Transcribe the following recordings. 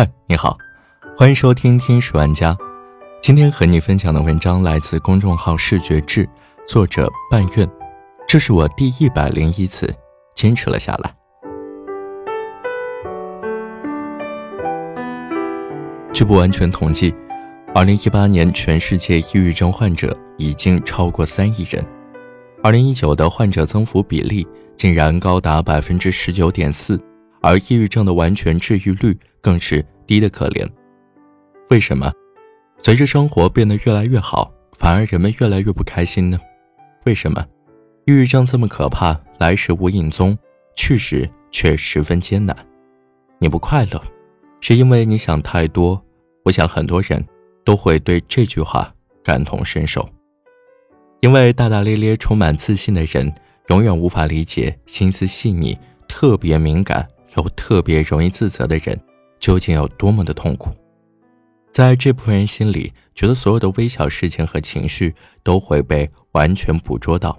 嗨，你好，欢迎收听《天使玩家》。今天和你分享的文章来自公众号“视觉志”，作者半月。这是我第一百零一次坚持了下来。据不完全统计，二零一八年全世界抑郁症患者已经超过三亿人，二零一九的患者增幅比例竟然高达百分之十九点四。而抑郁症的完全治愈率更是低得可怜。为什么？随着生活变得越来越好，反而人们越来越不开心呢？为什么？抑郁症这么可怕，来时无影踪，去时却十分艰难。你不快乐，是因为你想太多。我想很多人都会对这句话感同身受。因为大大咧咧、充满自信的人，永远无法理解心思细腻、特别敏感。又特别容易自责的人，究竟有多么的痛苦？在这部分人心里，觉得所有的微小事情和情绪都会被完全捕捉到。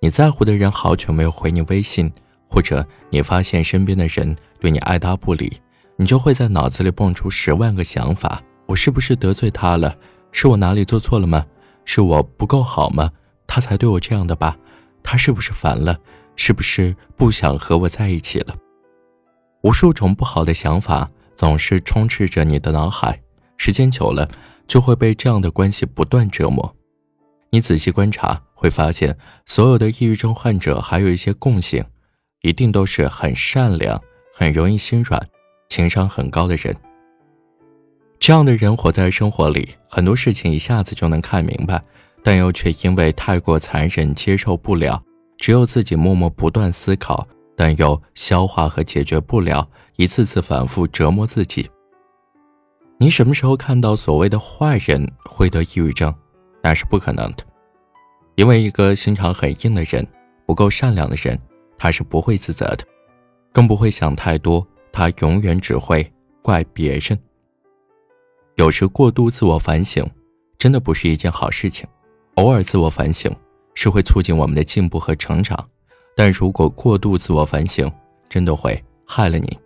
你在乎的人好久没有回你微信，或者你发现身边的人对你爱答不理，你就会在脑子里蹦出十万个想法：我是不是得罪他了？是我哪里做错了吗？是我不够好吗？他才对我这样的吧？他是不是烦了？是不是不想和我在一起了？无数种不好的想法总是充斥着你的脑海，时间久了就会被这样的关系不断折磨。你仔细观察，会发现所有的抑郁症患者还有一些共性，一定都是很善良、很容易心软、情商很高的人。这样的人活在生活里，很多事情一下子就能看明白，但又却因为太过残忍接受不了，只有自己默默不断思考。但又消化和解决不了，一次次反复折磨自己。你什么时候看到所谓的坏人会得抑郁症？那是不可能的，因为一个心肠很硬的人，不够善良的人，他是不会自责的，更不会想太多，他永远只会怪别人。有时过度自我反省，真的不是一件好事情。偶尔自我反省，是会促进我们的进步和成长。但如果过度自我反省，真的会害了你。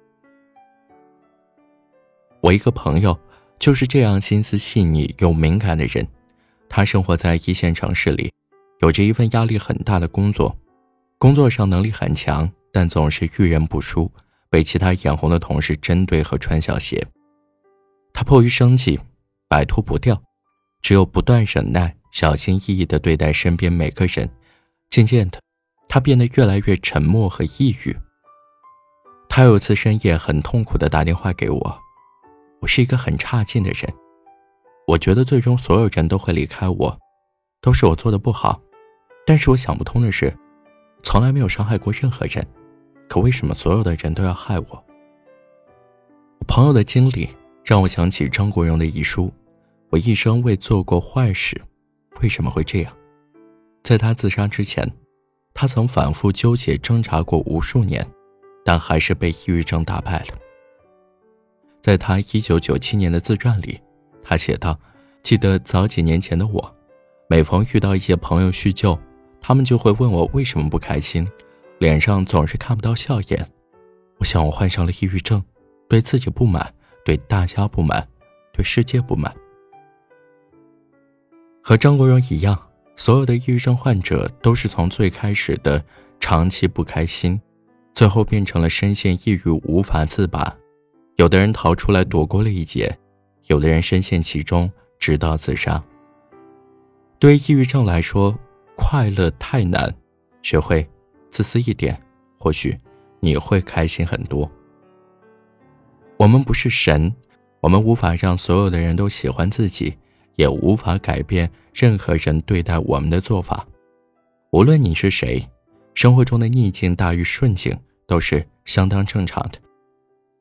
我一个朋友就是这样心思细腻又敏感的人，他生活在一线城市里，有着一份压力很大的工作，工作上能力很强，但总是遇人不淑，被其他眼红的同事针对和穿小鞋。他迫于生计，摆脱不掉，只有不断忍耐，小心翼翼地对待身边每个人，渐渐的。他变得越来越沉默和抑郁。他有次深夜很痛苦的打电话给我，我是一个很差劲的人，我觉得最终所有人都会离开我，都是我做的不好。但是我想不通的是，从来没有伤害过任何人，可为什么所有的人都要害我？朋友的经历让我想起张国荣的遗书：我一生未做过坏事，为什么会这样？在他自杀之前。他曾反复纠结挣扎过无数年，但还是被抑郁症打败了。在他一九九七年的自传里，他写道：“记得早几年前的我，每逢遇到一些朋友叙旧，他们就会问我为什么不开心，脸上总是看不到笑颜。我想我患上了抑郁症，对自己不满，对大家不满，对世界不满。和张国荣一样。”所有的抑郁症患者都是从最开始的长期不开心，最后变成了深陷抑郁无法自拔。有的人逃出来躲过了一劫，有的人深陷其中直到自杀。对于抑郁症来说，快乐太难，学会自私一点，或许你会开心很多。我们不是神，我们无法让所有的人都喜欢自己。也无法改变任何人对待我们的做法，无论你是谁，生活中的逆境大于顺境都是相当正常的。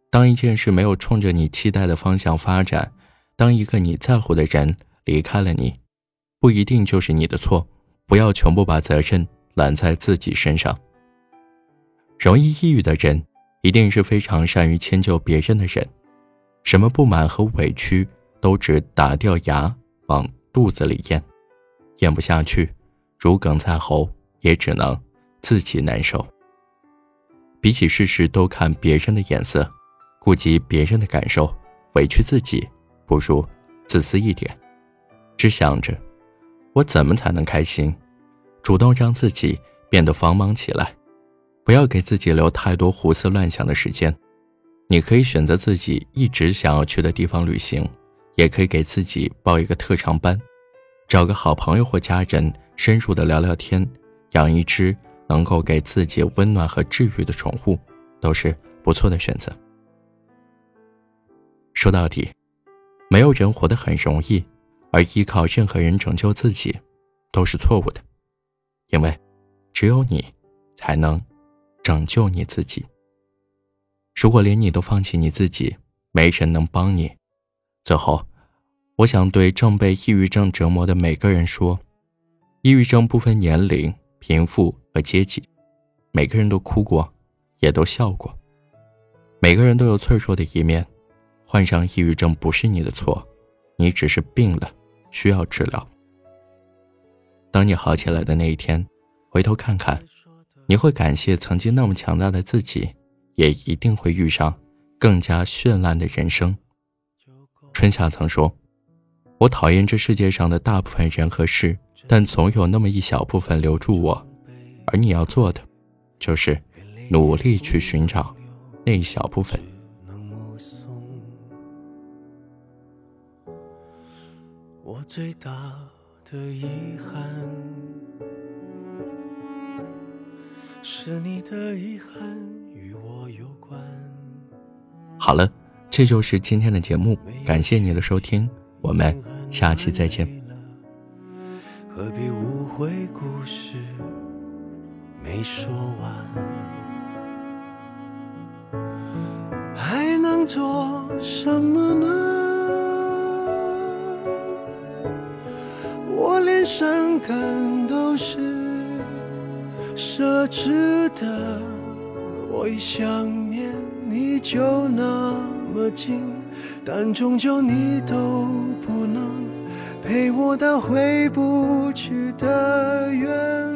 当一件事没有冲着你期待的方向发展，当一个你在乎的人离开了你，不一定就是你的错。不要全部把责任揽在自己身上。容易抑郁的人，一定是非常善于迁就别人的人，什么不满和委屈都只打掉牙。往肚子里咽，咽不下去，如鲠在喉，也只能自己难受。比起事事都看别人的眼色，顾及别人的感受，委屈自己，不如自私一点，只想着我怎么才能开心，主动让自己变得繁忙起来，不要给自己留太多胡思乱想的时间。你可以选择自己一直想要去的地方旅行，也可以给自己报一个特长班，找个好朋友或家人深入的聊聊天，养一只能够给自己温暖和治愈的宠物，都是不错的选择。说到底，没有人活得很容易，而依靠任何人拯救自己，都是错误的。因为，只有你，才能拯救你自己。如果连你都放弃你自己，没人能帮你。最后，我想对正被抑郁症折磨的每个人说：，抑郁症不分年龄、贫富和阶级，每个人都哭过，也都笑过。每个人都有脆弱的一面。患上抑郁症不是你的错，你只是病了，需要治疗。当你好起来的那一天，回头看看，你会感谢曾经那么强大的自己，也一定会遇上更加绚烂的人生。春夏曾说：“我讨厌这世界上的大部分人和事，但总有那么一小部分留住我。”而你要做的，就是努力去寻找那一小部分。我最大的遗憾，是你的遗憾与我有关。好了，这就是今天的节目，感谢你的收听，我们下期再见。何必误会故事没说完，还能做什么呢？我连伤感都是奢侈的，我一想念你就那么近，但终究你都不能陪我到回不去的远。